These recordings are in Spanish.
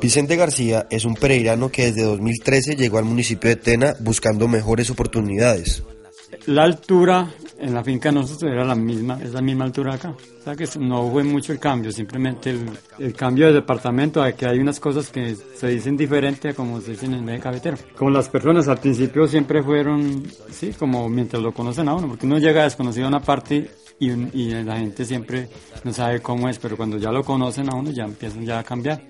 Vicente García es un pereirano que desde 2013 llegó al municipio de Tena buscando mejores oportunidades. La altura en la finca nosotros era la misma, es la misma altura acá. O sea que no hubo mucho el cambio, simplemente el, cambio de departamento, de que hay unas cosas que se dicen diferente a como se dicen en el eje cafetero. Como las personas al principio siempre fueron, sí, como mientras lo conocen a uno, porque uno llega desconocido a una parte y, y la gente siempre no sabe cómo es, pero cuando ya lo conocen a uno ya empiezan ya a cambiar.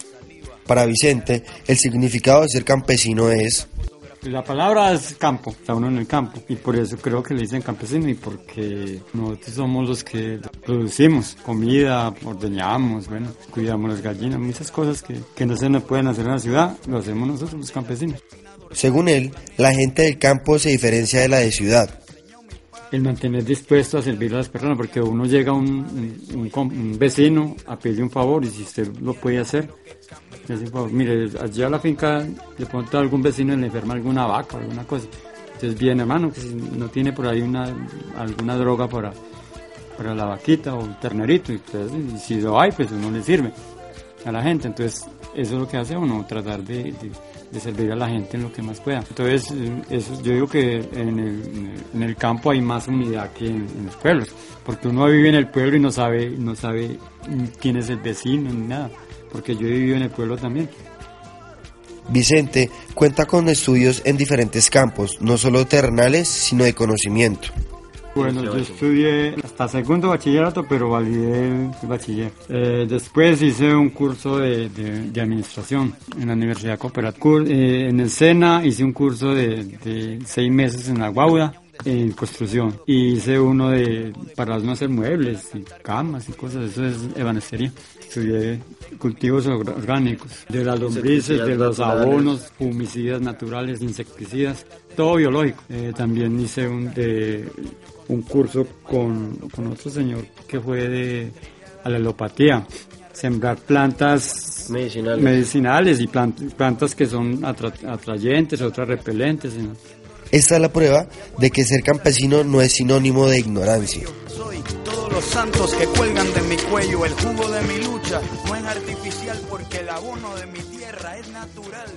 Para Vicente, el significado de ser campesino es la palabra es campo, está uno en el campo y por eso creo que le dicen campesino y porque nosotros somos los que producimos comida, ordeñamos, bueno, cuidamos las gallinas, muchas cosas que, que no se nos pueden hacer en la ciudad, lo hacemos nosotros los campesinos. Según él, la gente del campo se diferencia de la de ciudad. El mantener dispuesto a servir a las personas, porque uno llega a un, un, un vecino a pedirle un favor y si usted lo puede hacer, mire, allí a la finca le pronto a algún vecino le enferma alguna vaca alguna cosa. Entonces viene, hermano, que si no tiene por ahí una, alguna droga para, para la vaquita o el ternerito, y, si lo hay, pues uno le sirve a la gente. Entonces eso es lo que hace uno, tratar de, servir a la gente en lo que más pueda. Entonces eso, yo digo que en el, campo hay más unidad que en, en, los pueblos, porque uno vive en el pueblo y no sabe, no sabe quién es el vecino ni nada porque yo he vivido en el pueblo también. Vicente cuenta con estudios en diferentes campos, no solo terrenales, sino de conocimiento. Bueno, yo estudié hasta segundo bachillerato, pero validé el bachiller. Eh, después hice un curso de, de, administración en la Universidad Cooperativa. Eh, en el SENA hice un curso de, de seis meses en la Guauda en construcción y hice uno de para no hacer muebles y camas y cosas, eso es ebanistería. Estudié cultivos orgánicos, de las lombrices, de los abonos, fumicidas naturales, insecticidas, todo biológico. Eh, también hice un, de, un curso con, con otro señor que fue de alelopatía, sembrar plantas medicinales, medicinales y plantas que son atrayentes, otras repelentes. Esta es la prueba de que ser campesino no es sinónimo de ignorancia. Los santos que cuelgan de mi cuello, el jugo de mi lucha no es artificial porque el abono de mi tierra es natural.